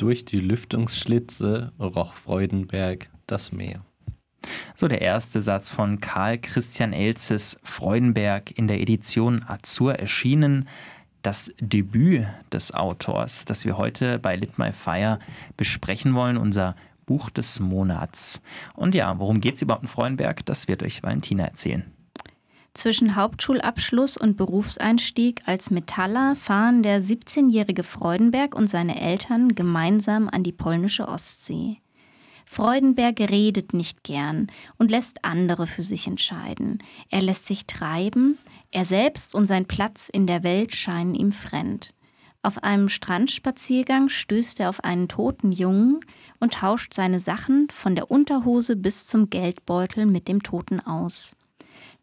Durch die Lüftungsschlitze roch Freudenberg das Meer. So der erste Satz von Karl Christian Elzes Freudenberg in der Edition Azur erschienen. Das Debüt des Autors, das wir heute bei Lit My Fire besprechen wollen, unser Buch des Monats. Und ja, worum geht es überhaupt in Freudenberg? Das wird euch Valentina erzählen. Zwischen Hauptschulabschluss und Berufseinstieg als Metaller fahren der 17-jährige Freudenberg und seine Eltern gemeinsam an die polnische Ostsee. Freudenberg redet nicht gern und lässt andere für sich entscheiden. Er lässt sich treiben, er selbst und sein Platz in der Welt scheinen ihm fremd. Auf einem Strandspaziergang stößt er auf einen toten Jungen und tauscht seine Sachen von der Unterhose bis zum Geldbeutel mit dem Toten aus.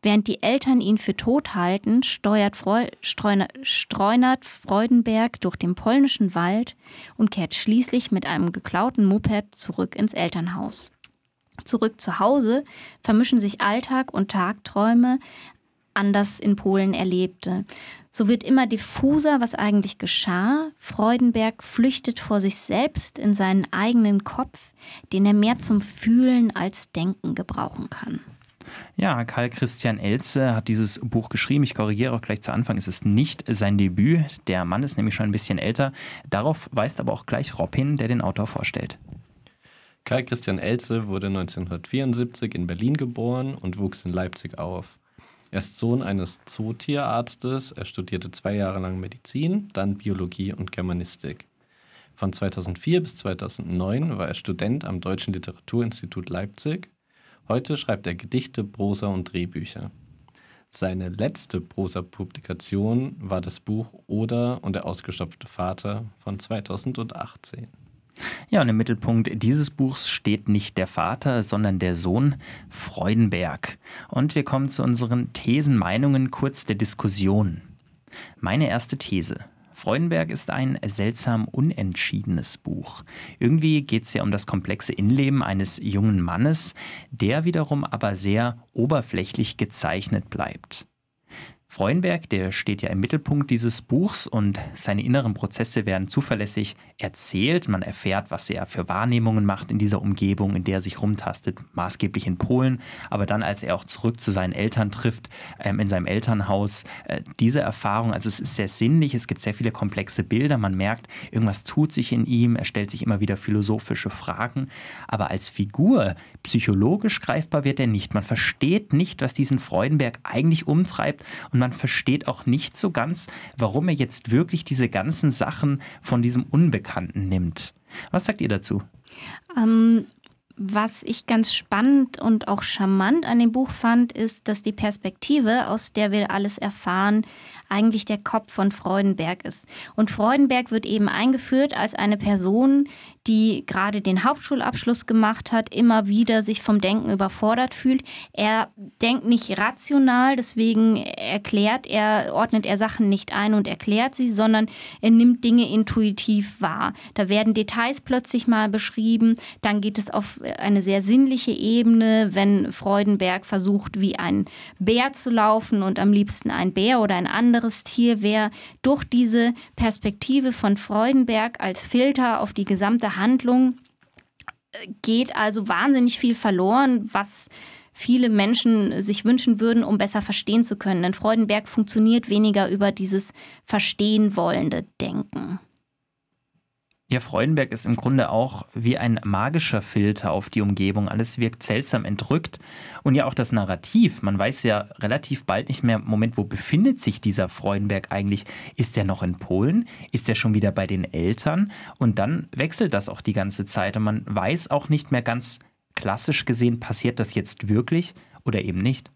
Während die Eltern ihn für tot halten, steuert Freu streunert Freudenberg durch den polnischen Wald und kehrt schließlich mit einem geklauten Moped zurück ins Elternhaus. Zurück zu Hause vermischen sich Alltag und Tagträume, anders in Polen erlebte. So wird immer diffuser, was eigentlich geschah. Freudenberg flüchtet vor sich selbst in seinen eigenen Kopf, den er mehr zum Fühlen als Denken gebrauchen kann. Ja, Karl Christian Elze hat dieses Buch geschrieben. Ich korrigiere auch gleich zu Anfang, es ist nicht sein Debüt. Der Mann ist nämlich schon ein bisschen älter. Darauf weist aber auch gleich Rob hin, der den Autor vorstellt. Karl Christian Elze wurde 1974 in Berlin geboren und wuchs in Leipzig auf. Er ist Sohn eines Zootierarztes. Er studierte zwei Jahre lang Medizin, dann Biologie und Germanistik. Von 2004 bis 2009 war er Student am Deutschen Literaturinstitut Leipzig Heute schreibt er Gedichte, Prosa und Drehbücher. Seine letzte Prosa-Publikation war das Buch Oder und der ausgestopfte Vater von 2018. Ja, und im Mittelpunkt dieses Buchs steht nicht der Vater, sondern der Sohn Freudenberg. Und wir kommen zu unseren Thesen, Meinungen, kurz der Diskussion. Meine erste These. Freudenberg ist ein seltsam unentschiedenes Buch. Irgendwie geht es ja um das komplexe Innenleben eines jungen Mannes, der wiederum aber sehr oberflächlich gezeichnet bleibt. Freudenberg, der steht ja im Mittelpunkt dieses Buchs und seine inneren Prozesse werden zuverlässig erzählt. Man erfährt, was er für Wahrnehmungen macht in dieser Umgebung, in der er sich rumtastet, maßgeblich in Polen. Aber dann, als er auch zurück zu seinen Eltern trifft, ähm, in seinem Elternhaus, äh, diese Erfahrung, also es ist sehr sinnlich, es gibt sehr viele komplexe Bilder. Man merkt, irgendwas tut sich in ihm, er stellt sich immer wieder philosophische Fragen. Aber als Figur, psychologisch greifbar wird er nicht. Man versteht nicht, was diesen Freudenberg eigentlich umtreibt und man man versteht auch nicht so ganz, warum er jetzt wirklich diese ganzen Sachen von diesem Unbekannten nimmt. Was sagt ihr dazu? Ähm, was ich ganz spannend und auch charmant an dem Buch fand, ist, dass die Perspektive, aus der wir alles erfahren, eigentlich der Kopf von Freudenberg ist. Und Freudenberg wird eben eingeführt als eine Person, die gerade den Hauptschulabschluss gemacht hat, immer wieder sich vom Denken überfordert fühlt. Er denkt nicht rational, deswegen erklärt er, ordnet er Sachen nicht ein und erklärt sie, sondern er nimmt Dinge intuitiv wahr. Da werden Details plötzlich mal beschrieben, dann geht es auf eine sehr sinnliche Ebene, wenn Freudenberg versucht, wie ein Bär zu laufen und am liebsten ein Bär oder ein anderes Tier wäre durch diese Perspektive von Freudenberg als Filter auf die gesamte Handlung äh, geht also wahnsinnig viel verloren, was viele Menschen sich wünschen würden, um besser verstehen zu können. Denn Freudenberg funktioniert weniger über dieses verstehen wollende Denken. Ja, Freudenberg ist im Grunde auch wie ein magischer Filter auf die Umgebung. Alles wirkt seltsam entrückt. Und ja, auch das Narrativ. Man weiß ja relativ bald nicht mehr, Moment, wo befindet sich dieser Freudenberg eigentlich? Ist er noch in Polen? Ist er schon wieder bei den Eltern? Und dann wechselt das auch die ganze Zeit. Und man weiß auch nicht mehr ganz klassisch gesehen, passiert das jetzt wirklich oder eben nicht.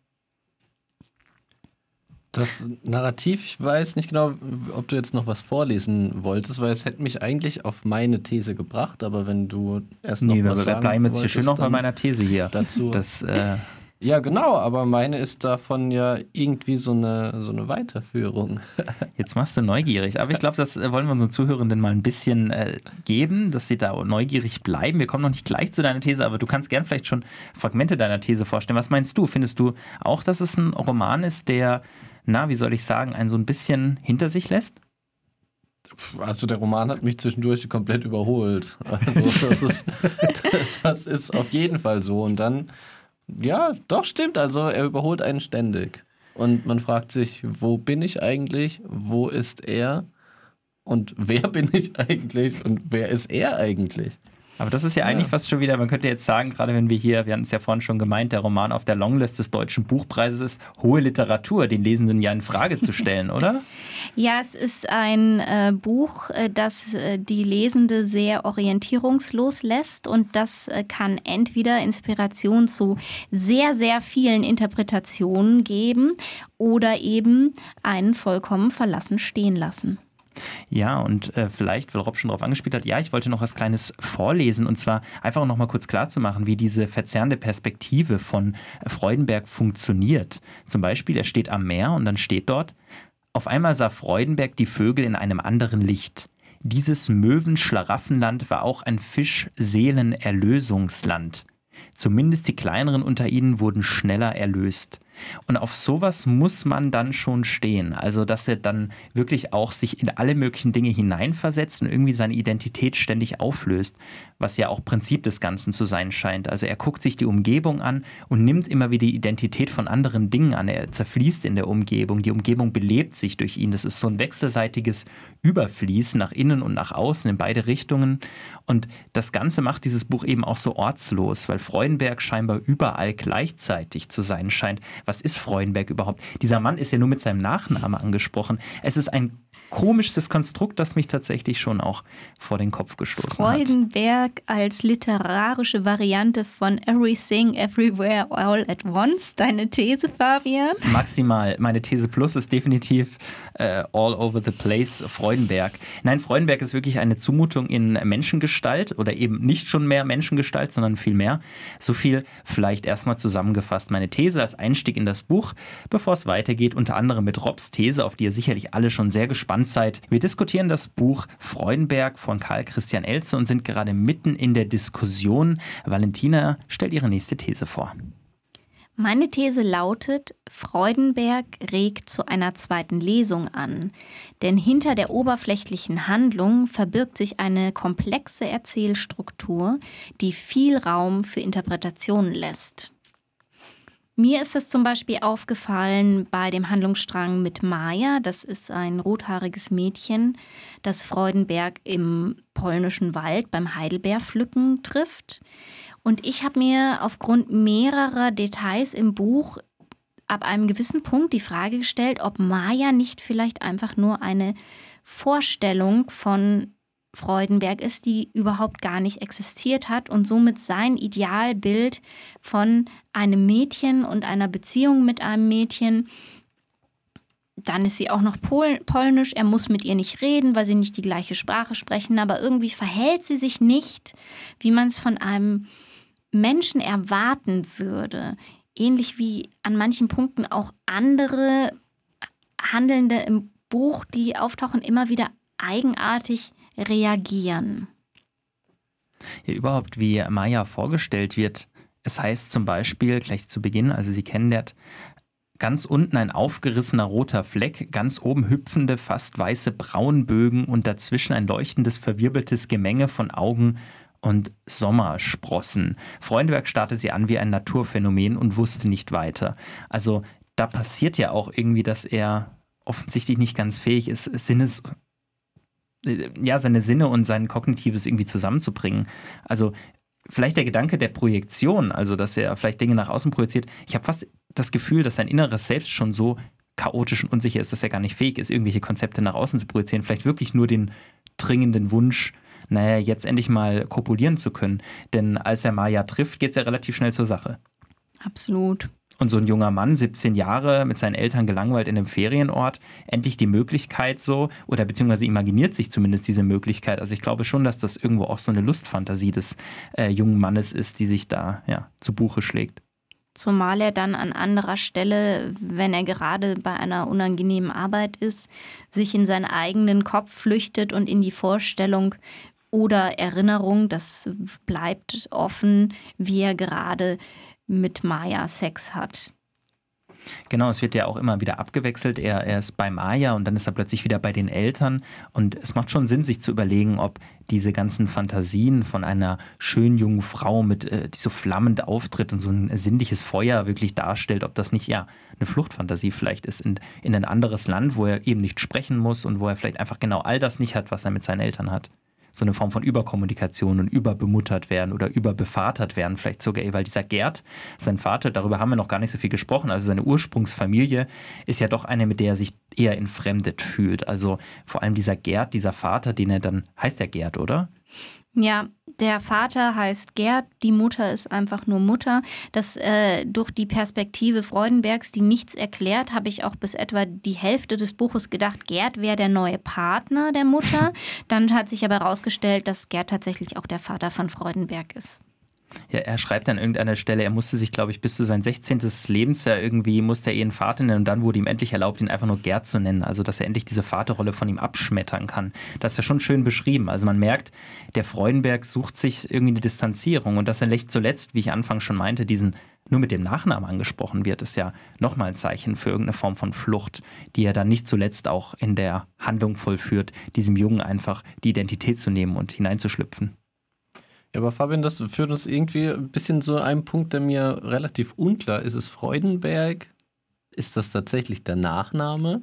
Das Narrativ, ich weiß nicht genau, ob du jetzt noch was vorlesen wolltest, weil es hätte mich eigentlich auf meine These gebracht, aber wenn du erst noch nee, was sagen bleiben jetzt hier schön noch bei meiner These hier. Dazu. Das, äh ja, genau, aber meine ist davon ja irgendwie so eine, so eine Weiterführung. Jetzt machst du neugierig, aber ich glaube, das äh, wollen wir unseren Zuhörenden mal ein bisschen äh, geben, dass sie da neugierig bleiben. Wir kommen noch nicht gleich zu deiner These, aber du kannst gern vielleicht schon Fragmente deiner These vorstellen. Was meinst du? Findest du auch, dass es ein Roman ist, der na, wie soll ich sagen, einen so ein bisschen hinter sich lässt? Also der Roman hat mich zwischendurch komplett überholt. Also das ist, das ist auf jeden Fall so. Und dann, ja, doch stimmt. Also er überholt einen ständig. Und man fragt sich, wo bin ich eigentlich? Wo ist er? Und wer bin ich eigentlich? Und wer ist er eigentlich? Aber das ist ja eigentlich fast schon wieder, man könnte jetzt sagen, gerade wenn wir hier, wir hatten es ja vorhin schon gemeint, der Roman auf der Longlist des Deutschen Buchpreises ist, hohe Literatur, den Lesenden ja in Frage zu stellen, oder? Ja, es ist ein äh, Buch, äh, das äh, die Lesende sehr orientierungslos lässt und das äh, kann entweder Inspiration zu sehr, sehr vielen Interpretationen geben oder eben einen vollkommen verlassen stehen lassen. Ja, und äh, vielleicht, weil Rob schon darauf angespielt hat, ja, ich wollte noch was Kleines vorlesen und zwar einfach noch mal kurz klarzumachen, wie diese verzerrende Perspektive von Freudenberg funktioniert. Zum Beispiel, er steht am Meer und dann steht dort, auf einmal sah Freudenberg die Vögel in einem anderen Licht. Dieses Möwenschlaraffenland war auch ein Fischseelenerlösungsland. Zumindest die kleineren unter ihnen wurden schneller erlöst. Und auf sowas muss man dann schon stehen. Also, dass er dann wirklich auch sich in alle möglichen Dinge hineinversetzt und irgendwie seine Identität ständig auflöst, was ja auch Prinzip des Ganzen zu sein scheint. Also, er guckt sich die Umgebung an und nimmt immer wieder die Identität von anderen Dingen an. Er zerfließt in der Umgebung. Die Umgebung belebt sich durch ihn. Das ist so ein wechselseitiges Überfließen nach innen und nach außen in beide Richtungen. Und das Ganze macht dieses Buch eben auch so ortslos, weil Freudenberg scheinbar überall gleichzeitig zu sein scheint was ist Freudenberg überhaupt? Dieser Mann ist ja nur mit seinem Nachnamen angesprochen. Es ist ein komischstes Konstrukt, das mich tatsächlich schon auch vor den Kopf gestoßen Freudenberg hat. als literarische Variante von Everything, Everywhere, All at Once. Deine These, Fabian? Maximal. Meine These Plus ist definitiv äh, All Over the Place Freudenberg. Nein, Freudenberg ist wirklich eine Zumutung in Menschengestalt oder eben nicht schon mehr Menschengestalt, sondern viel mehr. So viel vielleicht erstmal zusammengefasst. Meine These als Einstieg in das Buch, bevor es weitergeht, unter anderem mit Robs These, auf die ihr sicherlich alle schon sehr gespannt Anzeit. Wir diskutieren das Buch Freudenberg von Karl Christian Elze und sind gerade mitten in der Diskussion. Valentina stellt ihre nächste These vor. Meine These lautet, Freudenberg regt zu einer zweiten Lesung an, denn hinter der oberflächlichen Handlung verbirgt sich eine komplexe Erzählstruktur, die viel Raum für Interpretationen lässt. Mir ist es zum Beispiel aufgefallen bei dem Handlungsstrang mit Maya, das ist ein rothaariges Mädchen, das Freudenberg im polnischen Wald beim Heidelbeerpflücken trifft. Und ich habe mir aufgrund mehrerer Details im Buch ab einem gewissen Punkt die Frage gestellt, ob Maya nicht vielleicht einfach nur eine Vorstellung von Freudenberg ist, die überhaupt gar nicht existiert hat und somit sein Idealbild von einem Mädchen und einer Beziehung mit einem Mädchen. Dann ist sie auch noch Pol polnisch. Er muss mit ihr nicht reden, weil sie nicht die gleiche Sprache sprechen. Aber irgendwie verhält sie sich nicht, wie man es von einem Menschen erwarten würde. Ähnlich wie an manchen Punkten auch andere Handelnde im Buch, die auftauchen, immer wieder eigenartig reagieren. Ja, überhaupt, wie Maya vorgestellt wird. Es heißt zum Beispiel gleich zu Beginn, also sie kennenlernt, ganz unten ein aufgerissener roter Fleck, ganz oben hüpfende, fast weiße Braunbögen und dazwischen ein leuchtendes, verwirbeltes Gemenge von Augen und Sommersprossen. Freundwerk starrte sie an wie ein Naturphänomen und wusste nicht weiter. Also da passiert ja auch irgendwie, dass er offensichtlich nicht ganz fähig ist, Sinnes ja, seine Sinne und sein Kognitives irgendwie zusammenzubringen. Also vielleicht der Gedanke der Projektion, also dass er vielleicht Dinge nach außen projiziert. Ich habe fast das Gefühl, dass sein inneres Selbst schon so chaotisch und unsicher ist, dass er gar nicht fähig ist, irgendwelche Konzepte nach außen zu projizieren. Vielleicht wirklich nur den dringenden Wunsch, naja, jetzt endlich mal kopulieren zu können. Denn als er Maya trifft, geht es ja relativ schnell zur Sache. Absolut. Und so ein junger Mann, 17 Jahre, mit seinen Eltern gelangweilt in einem Ferienort, endlich die Möglichkeit so, oder beziehungsweise imaginiert sich zumindest diese Möglichkeit. Also ich glaube schon, dass das irgendwo auch so eine Lustfantasie des äh, jungen Mannes ist, die sich da ja, zu Buche schlägt. Zumal er dann an anderer Stelle, wenn er gerade bei einer unangenehmen Arbeit ist, sich in seinen eigenen Kopf flüchtet und in die Vorstellung oder Erinnerung, das bleibt offen, wie er gerade mit Maya Sex hat. Genau, es wird ja auch immer wieder abgewechselt. Er, er ist bei Maya und dann ist er plötzlich wieder bei den Eltern. Und es macht schon Sinn, sich zu überlegen, ob diese ganzen Fantasien von einer schönen jungen Frau, mit, äh, die so flammend auftritt und so ein sinnliches Feuer wirklich darstellt, ob das nicht ja eine Fluchtfantasie vielleicht ist in, in ein anderes Land, wo er eben nicht sprechen muss und wo er vielleicht einfach genau all das nicht hat, was er mit seinen Eltern hat so eine Form von Überkommunikation und überbemuttert werden oder überbevatert werden, vielleicht sogar, weil dieser Gerd, sein Vater, darüber haben wir noch gar nicht so viel gesprochen, also seine Ursprungsfamilie ist ja doch eine, mit der er sich eher entfremdet fühlt. Also vor allem dieser Gerd, dieser Vater, den er dann, heißt der Gerd, oder? Ja, der Vater heißt Gerd, die Mutter ist einfach nur Mutter. Das äh, durch die Perspektive Freudenbergs, die nichts erklärt, habe ich auch bis etwa die Hälfte des Buches gedacht, Gerd wäre der neue Partner der Mutter. Dann hat sich aber herausgestellt, dass Gerd tatsächlich auch der Vater von Freudenberg ist. Ja, er schreibt an irgendeiner Stelle, er musste sich, glaube ich, bis zu sein 16. Lebensjahr irgendwie, musste er ihren Vater nennen und dann wurde ihm endlich erlaubt, ihn einfach nur Gerd zu nennen. Also, dass er endlich diese Vaterrolle von ihm abschmettern kann. Das ist ja schon schön beschrieben. Also, man merkt, der Freudenberg sucht sich irgendwie eine Distanzierung und dass er zuletzt, wie ich anfangs schon meinte, diesen nur mit dem Nachnamen angesprochen wird, ist ja nochmal ein Zeichen für irgendeine Form von Flucht, die er dann nicht zuletzt auch in der Handlung vollführt, diesem Jungen einfach die Identität zu nehmen und hineinzuschlüpfen. Ja, aber Fabian, das führt uns irgendwie ein bisschen zu einem Punkt, der mir relativ unklar ist. Ist Freudenberg, ist das tatsächlich der Nachname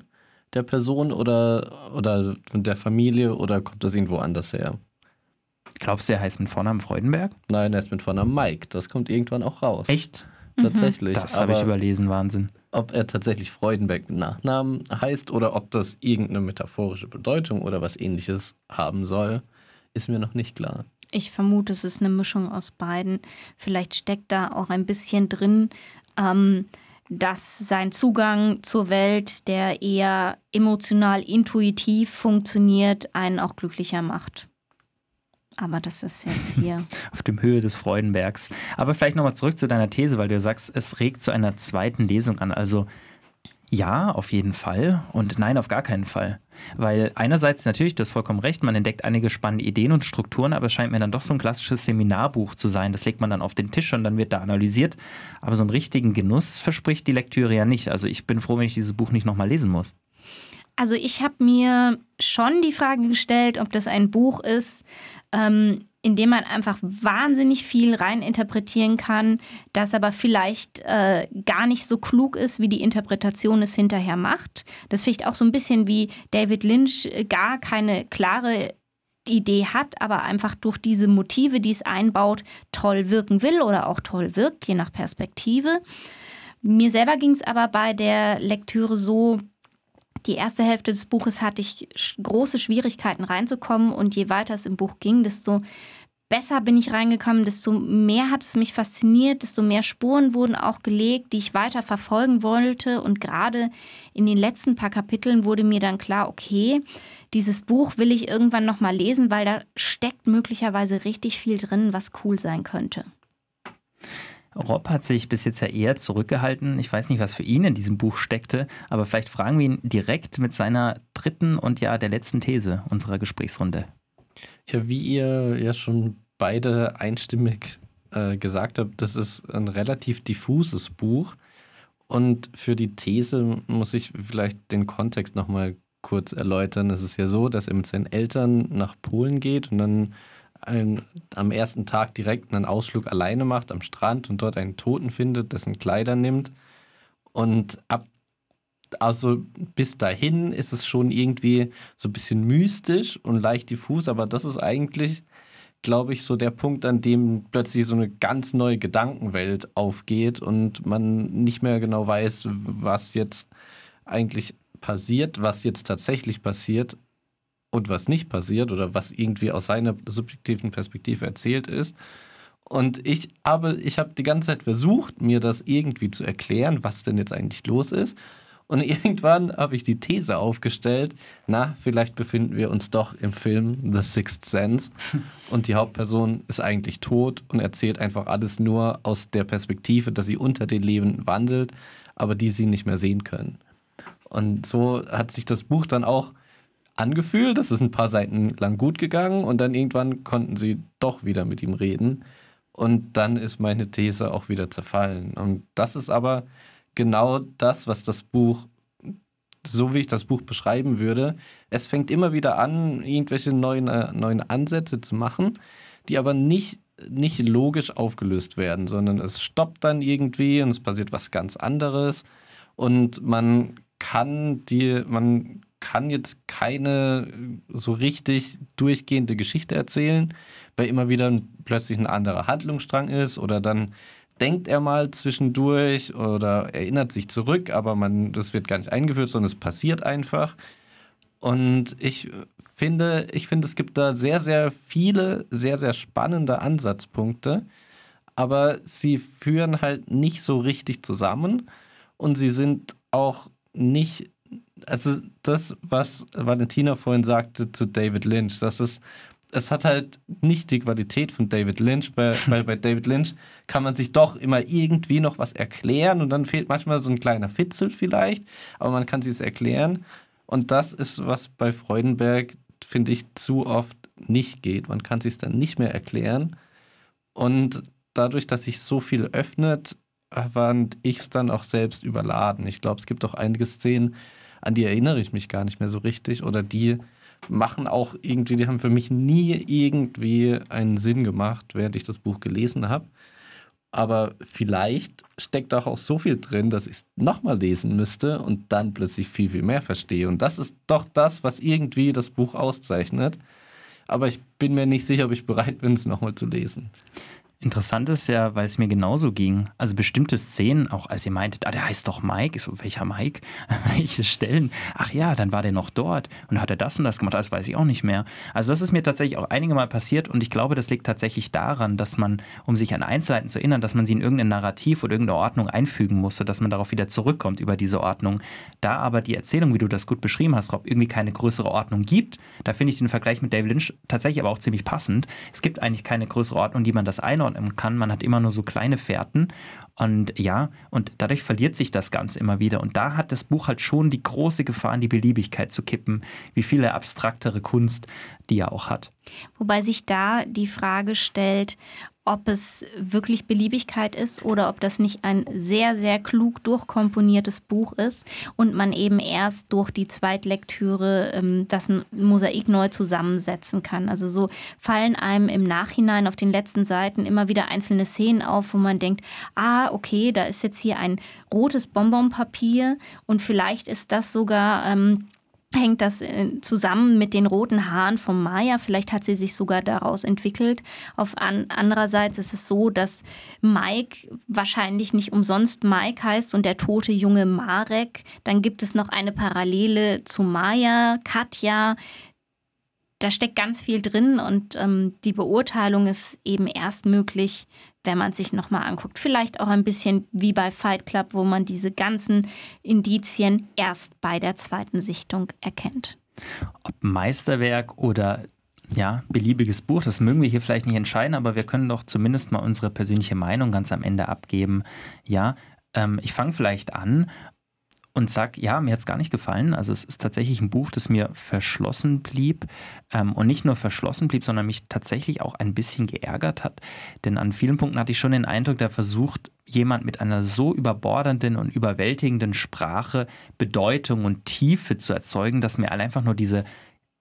der Person oder, oder der Familie oder kommt das irgendwo anders her? Glaubst du, er heißt mit Vornamen Freudenberg? Nein, er ist mit Vornamen Mike. Das kommt irgendwann auch raus. Echt? Tatsächlich. Das habe ich überlesen, Wahnsinn. Ob er tatsächlich Freudenberg mit Nachnamen heißt oder ob das irgendeine metaphorische Bedeutung oder was ähnliches haben soll, ist mir noch nicht klar. Ich vermute, es ist eine Mischung aus beiden. Vielleicht steckt da auch ein bisschen drin, ähm, dass sein Zugang zur Welt, der eher emotional intuitiv funktioniert, einen auch glücklicher macht. Aber das ist jetzt hier. Auf dem Höhe des Freudenbergs. Aber vielleicht nochmal zurück zu deiner These, weil du sagst, es regt zu einer zweiten Lesung an. Also ja, auf jeden Fall. Und nein, auf gar keinen Fall. Weil einerseits natürlich, du hast vollkommen recht, man entdeckt einige spannende Ideen und Strukturen, aber es scheint mir dann doch so ein klassisches Seminarbuch zu sein. Das legt man dann auf den Tisch und dann wird da analysiert. Aber so einen richtigen Genuss verspricht die Lektüre ja nicht. Also ich bin froh, wenn ich dieses Buch nicht nochmal lesen muss. Also ich habe mir schon die Frage gestellt, ob das ein Buch ist, ähm, in dem man einfach wahnsinnig viel reininterpretieren kann, das aber vielleicht äh, gar nicht so klug ist, wie die Interpretation es hinterher macht. Das vielleicht auch so ein bisschen wie David Lynch äh, gar keine klare Idee hat, aber einfach durch diese Motive, die es einbaut, toll wirken will oder auch toll wirkt, je nach Perspektive. Mir selber ging es aber bei der Lektüre so, die erste Hälfte des Buches hatte ich große Schwierigkeiten reinzukommen und je weiter es im Buch ging, desto besser bin ich reingekommen, desto mehr hat es mich fasziniert, desto mehr Spuren wurden auch gelegt, die ich weiter verfolgen wollte. Und gerade in den letzten paar Kapiteln wurde mir dann klar, okay, dieses Buch will ich irgendwann nochmal lesen, weil da steckt möglicherweise richtig viel drin, was cool sein könnte. Rob hat sich bis jetzt ja eher zurückgehalten. Ich weiß nicht, was für ihn in diesem Buch steckte, aber vielleicht fragen wir ihn direkt mit seiner dritten und ja der letzten These unserer Gesprächsrunde. Ja, wie ihr ja schon beide einstimmig äh, gesagt habt, das ist ein relativ diffuses Buch. Und für die These muss ich vielleicht den Kontext nochmal kurz erläutern. Es ist ja so, dass er mit seinen Eltern nach Polen geht und dann ein, am ersten Tag direkt einen Ausflug alleine macht am Strand und dort einen Toten findet, dessen Kleider nimmt. Und ab, also bis dahin ist es schon irgendwie so ein bisschen mystisch und leicht diffus, aber das ist eigentlich, glaube ich, so der Punkt, an dem plötzlich so eine ganz neue Gedankenwelt aufgeht und man nicht mehr genau weiß, was jetzt eigentlich passiert, was jetzt tatsächlich passiert und was nicht passiert oder was irgendwie aus seiner subjektiven Perspektive erzählt ist. Und ich habe, ich habe die ganze Zeit versucht, mir das irgendwie zu erklären, was denn jetzt eigentlich los ist. Und irgendwann habe ich die These aufgestellt, na, vielleicht befinden wir uns doch im Film The Sixth Sense und die Hauptperson ist eigentlich tot und erzählt einfach alles nur aus der Perspektive, dass sie unter den Leben wandelt, aber die sie nicht mehr sehen können. Und so hat sich das Buch dann auch angefühlt. Das ist ein paar Seiten lang gut gegangen und dann irgendwann konnten sie doch wieder mit ihm reden. Und dann ist meine These auch wieder zerfallen. Und das ist aber genau das, was das Buch, so wie ich das Buch beschreiben würde. Es fängt immer wieder an, irgendwelche neuen, äh, neuen Ansätze zu machen, die aber nicht, nicht logisch aufgelöst werden, sondern es stoppt dann irgendwie und es passiert was ganz anderes. Und man kann die, man kann jetzt keine so richtig durchgehende Geschichte erzählen, weil immer wieder plötzlich ein anderer Handlungsstrang ist oder dann denkt er mal zwischendurch oder erinnert sich zurück, aber man, das wird gar nicht eingeführt, sondern es passiert einfach. Und ich finde, ich finde, es gibt da sehr, sehr viele, sehr, sehr spannende Ansatzpunkte, aber sie führen halt nicht so richtig zusammen und sie sind auch nicht, also das, was Valentina vorhin sagte zu David Lynch, das ist, es hat halt nicht die Qualität von David Lynch, weil, weil bei David Lynch kann man sich doch immer irgendwie noch was erklären und dann fehlt manchmal so ein kleiner Fitzel vielleicht, aber man kann sich es erklären. Und das ist, was bei Freudenberg, finde ich, zu oft nicht geht. Man kann sich es dann nicht mehr erklären. Und dadurch, dass sich so viel öffnet, fand ich es dann auch selbst überladen. Ich glaube, es gibt auch einige Szenen, an die erinnere ich mich gar nicht mehr so richtig oder die machen auch irgendwie, die haben für mich nie irgendwie einen Sinn gemacht, während ich das Buch gelesen habe. Aber vielleicht steckt auch, auch so viel drin, dass ich es nochmal lesen müsste und dann plötzlich viel, viel mehr verstehe. Und das ist doch das, was irgendwie das Buch auszeichnet. Aber ich bin mir nicht sicher, ob ich bereit bin, es nochmal zu lesen. Interessant ist ja, weil es mir genauso ging. Also bestimmte Szenen, auch als ihr meintet, ah, der heißt doch Mike. Ich so, welcher Mike? Welche Stellen? Ach ja, dann war der noch dort und hat er das und das gemacht. Das weiß ich auch nicht mehr. Also das ist mir tatsächlich auch einige Mal passiert und ich glaube, das liegt tatsächlich daran, dass man, um sich an Einzelheiten zu erinnern, dass man sie in irgendein Narrativ oder irgendeine Ordnung einfügen musste, dass man darauf wieder zurückkommt über diese Ordnung. Da aber die Erzählung, wie du das gut beschrieben hast, Rob, irgendwie keine größere Ordnung gibt, da finde ich den Vergleich mit David Lynch tatsächlich aber auch ziemlich passend. Es gibt eigentlich keine größere Ordnung, die man das einordnet einordnen kann. Man hat immer nur so kleine Fährten. Und ja, und dadurch verliert sich das Ganze immer wieder. Und da hat das Buch halt schon die große Gefahr, in die Beliebigkeit zu kippen, wie viele abstraktere Kunst die er auch hat. Wobei sich da die Frage stellt, ob es wirklich Beliebigkeit ist oder ob das nicht ein sehr, sehr klug durchkomponiertes Buch ist und man eben erst durch die Zweitlektüre ähm, das Mosaik neu zusammensetzen kann. Also so fallen einem im Nachhinein auf den letzten Seiten immer wieder einzelne Szenen auf, wo man denkt, ah, okay, da ist jetzt hier ein rotes Bonbonpapier und vielleicht ist das sogar... Ähm, hängt das äh, zusammen mit den roten Haaren von Maya. Vielleicht hat sie sich sogar daraus entwickelt. Auf an, andererseits ist es so, dass Mike wahrscheinlich nicht umsonst Mike heißt und der tote junge Marek. Dann gibt es noch eine Parallele zu Maya, Katja. Da steckt ganz viel drin und ähm, die Beurteilung ist eben erst möglich, wenn man sich nochmal anguckt. Vielleicht auch ein bisschen wie bei Fight Club, wo man diese ganzen Indizien erst bei der zweiten Sichtung erkennt. Ob Meisterwerk oder ja, beliebiges Buch, das mögen wir hier vielleicht nicht entscheiden, aber wir können doch zumindest mal unsere persönliche Meinung ganz am Ende abgeben. Ja, ähm, ich fange vielleicht an und sage, ja, mir hat es gar nicht gefallen. Also es ist tatsächlich ein Buch, das mir verschlossen blieb ähm, und nicht nur verschlossen blieb, sondern mich tatsächlich auch ein bisschen geärgert hat. Denn an vielen Punkten hatte ich schon den Eindruck, der versucht, jemand mit einer so überbordernden und überwältigenden Sprache Bedeutung und Tiefe zu erzeugen, dass mir einfach nur diese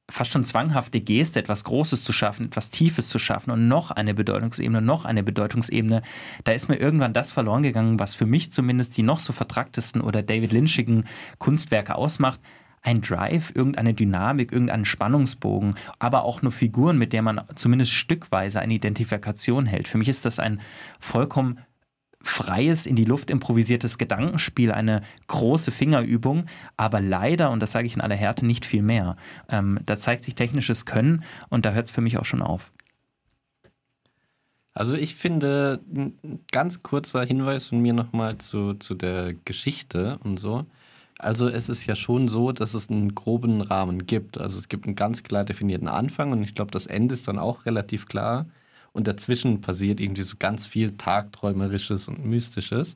fast schon zwanghafte Geste, etwas Großes zu schaffen, etwas Tiefes zu schaffen und noch eine Bedeutungsebene, noch eine Bedeutungsebene, da ist mir irgendwann das verloren gegangen, was für mich zumindest die noch so vertracktesten oder David Lynchigen Kunstwerke ausmacht. Ein Drive, irgendeine Dynamik, irgendeinen Spannungsbogen, aber auch nur Figuren, mit der man zumindest stückweise eine Identifikation hält. Für mich ist das ein vollkommen freies, in die Luft improvisiertes Gedankenspiel, eine große Fingerübung, aber leider, und das sage ich in aller Härte, nicht viel mehr. Ähm, da zeigt sich technisches Können und da hört es für mich auch schon auf. Also ich finde, ein ganz kurzer Hinweis von mir nochmal zu, zu der Geschichte und so. Also es ist ja schon so, dass es einen groben Rahmen gibt. Also es gibt einen ganz klar definierten Anfang und ich glaube, das Ende ist dann auch relativ klar und dazwischen passiert irgendwie so ganz viel Tagträumerisches und Mystisches.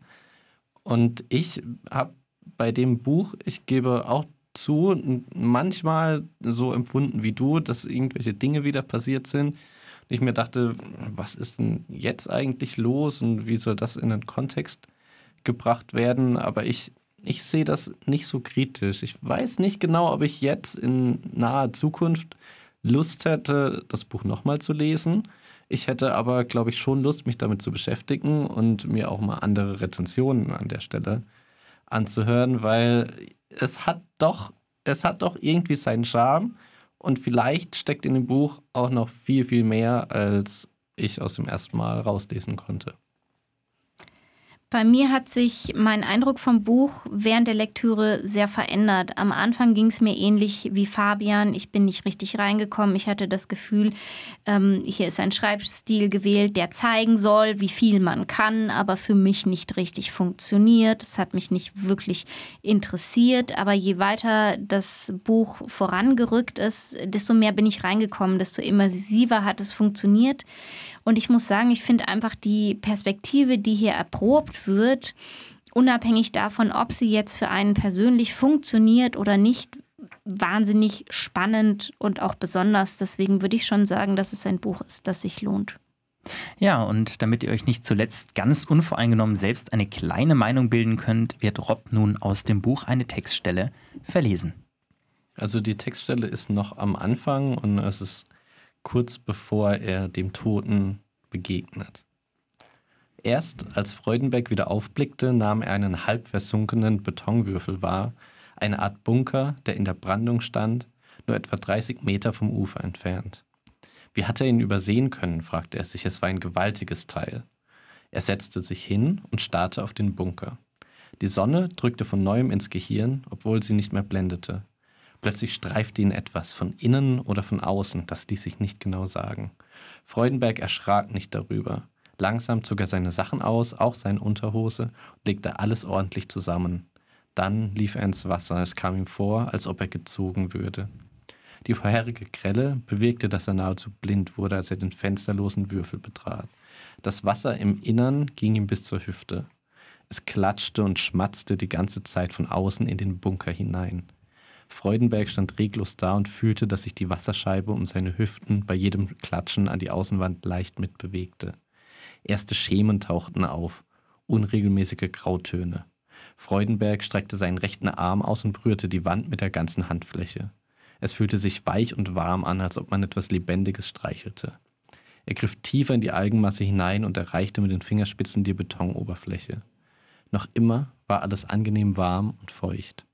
Und ich habe bei dem Buch, ich gebe auch zu, manchmal so empfunden wie du, dass irgendwelche Dinge wieder passiert sind. Und ich mir dachte, was ist denn jetzt eigentlich los und wie soll das in den Kontext gebracht werden, aber ich, ich sehe das nicht so kritisch. Ich weiß nicht genau, ob ich jetzt in naher Zukunft Lust hätte, das Buch nochmal zu lesen. Ich hätte aber, glaube ich, schon Lust, mich damit zu beschäftigen und mir auch mal andere Rezensionen an der Stelle anzuhören, weil es hat doch, es hat doch irgendwie seinen Charme und vielleicht steckt in dem Buch auch noch viel, viel mehr, als ich aus dem ersten Mal rauslesen konnte. Bei mir hat sich mein Eindruck vom Buch während der Lektüre sehr verändert. Am Anfang ging es mir ähnlich wie Fabian. Ich bin nicht richtig reingekommen. Ich hatte das Gefühl, ähm, hier ist ein Schreibstil gewählt, der zeigen soll, wie viel man kann, aber für mich nicht richtig funktioniert. Es hat mich nicht wirklich interessiert. Aber je weiter das Buch vorangerückt ist, desto mehr bin ich reingekommen, desto immersiver hat es funktioniert. Und ich muss sagen, ich finde einfach die Perspektive, die hier erprobt wird, unabhängig davon, ob sie jetzt für einen persönlich funktioniert oder nicht, wahnsinnig spannend und auch besonders. Deswegen würde ich schon sagen, dass es ein Buch ist, das sich lohnt. Ja, und damit ihr euch nicht zuletzt ganz unvoreingenommen selbst eine kleine Meinung bilden könnt, wird Rob nun aus dem Buch eine Textstelle verlesen. Also die Textstelle ist noch am Anfang und es ist kurz bevor er dem Toten begegnet. Erst als Freudenberg wieder aufblickte, nahm er einen halb versunkenen Betonwürfel wahr, eine Art Bunker, der in der Brandung stand, nur etwa 30 Meter vom Ufer entfernt. Wie hatte er ihn übersehen können, fragte er sich, es war ein gewaltiges Teil. Er setzte sich hin und starrte auf den Bunker. Die Sonne drückte von neuem ins Gehirn, obwohl sie nicht mehr blendete. Plötzlich streifte ihn etwas, von innen oder von außen, das ließ sich nicht genau sagen. Freudenberg erschrak nicht darüber. Langsam zog er seine Sachen aus, auch seine Unterhose, und legte alles ordentlich zusammen. Dann lief er ins Wasser. Es kam ihm vor, als ob er gezogen würde. Die vorherige Grelle bewirkte, dass er nahezu blind wurde, als er den fensterlosen Würfel betrat. Das Wasser im Innern ging ihm bis zur Hüfte. Es klatschte und schmatzte die ganze Zeit von außen in den Bunker hinein. Freudenberg stand reglos da und fühlte, dass sich die Wasserscheibe um seine Hüften bei jedem Klatschen an die Außenwand leicht mitbewegte. Erste Schemen tauchten auf, unregelmäßige Grautöne. Freudenberg streckte seinen rechten Arm aus und berührte die Wand mit der ganzen Handfläche. Es fühlte sich weich und warm an, als ob man etwas Lebendiges streichelte. Er griff tiefer in die Algenmasse hinein und erreichte mit den Fingerspitzen die Betonoberfläche. Noch immer war alles angenehm warm und feucht.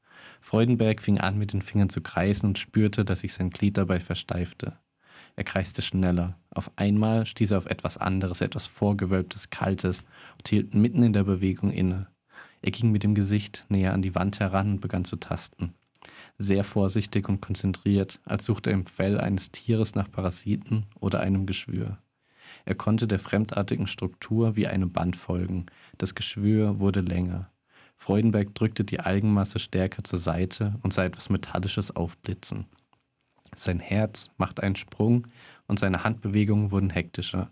Freudenberg fing an, mit den Fingern zu kreisen und spürte, dass sich sein Glied dabei versteifte. Er kreiste schneller. Auf einmal stieß er auf etwas anderes, etwas Vorgewölbtes, Kaltes und hielt mitten in der Bewegung inne. Er ging mit dem Gesicht näher an die Wand heran und begann zu tasten. Sehr vorsichtig und konzentriert, als suchte er im Fell eines Tieres nach Parasiten oder einem Geschwür. Er konnte der fremdartigen Struktur wie einem Band folgen. Das Geschwür wurde länger. Freudenberg drückte die Algenmasse stärker zur Seite und sah etwas Metallisches aufblitzen. Sein Herz machte einen Sprung und seine Handbewegungen wurden hektischer.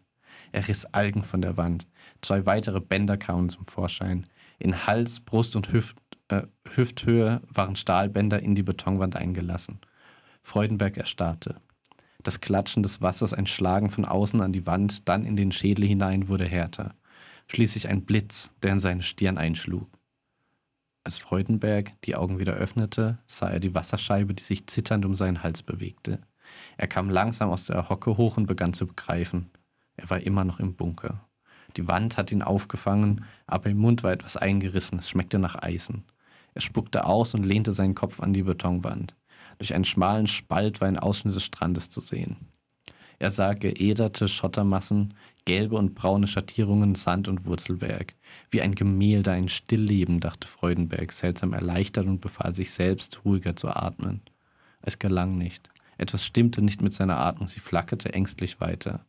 Er riss Algen von der Wand. Zwei weitere Bänder kamen zum Vorschein. In Hals, Brust und Hüft, äh, Hüfthöhe waren Stahlbänder in die Betonwand eingelassen. Freudenberg erstarrte. Das Klatschen des Wassers, ein Schlagen von außen an die Wand, dann in den Schädel hinein, wurde härter. Schließlich ein Blitz, der in seine Stirn einschlug. Als Freudenberg die Augen wieder öffnete, sah er die Wasserscheibe, die sich zitternd um seinen Hals bewegte. Er kam langsam aus der Hocke hoch und begann zu begreifen. Er war immer noch im Bunker. Die Wand hatte ihn aufgefangen, aber im Mund war etwas eingerissen, es schmeckte nach Eisen. Er spuckte aus und lehnte seinen Kopf an die Betonwand. Durch einen schmalen Spalt war ein Ausschnitt des Strandes zu sehen. Er sah geäderte Schottermassen, gelbe und braune Schattierungen, Sand und Wurzelwerk. Wie ein Gemälde, ein Stillleben, dachte Freudenberg, seltsam erleichtert und befahl sich selbst, ruhiger zu atmen. Es gelang nicht. Etwas stimmte nicht mit seiner Atmung, sie flackerte ängstlich weiter.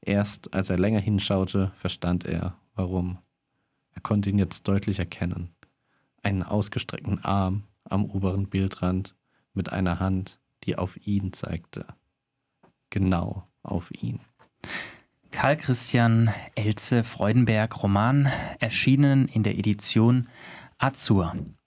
Erst als er länger hinschaute, verstand er, warum. Er konnte ihn jetzt deutlich erkennen. Einen ausgestreckten Arm am oberen Bildrand mit einer Hand, die auf ihn zeigte. Genau auf ihn. Karl Christian Elze Freudenberg Roman, erschienen in der Edition Azur.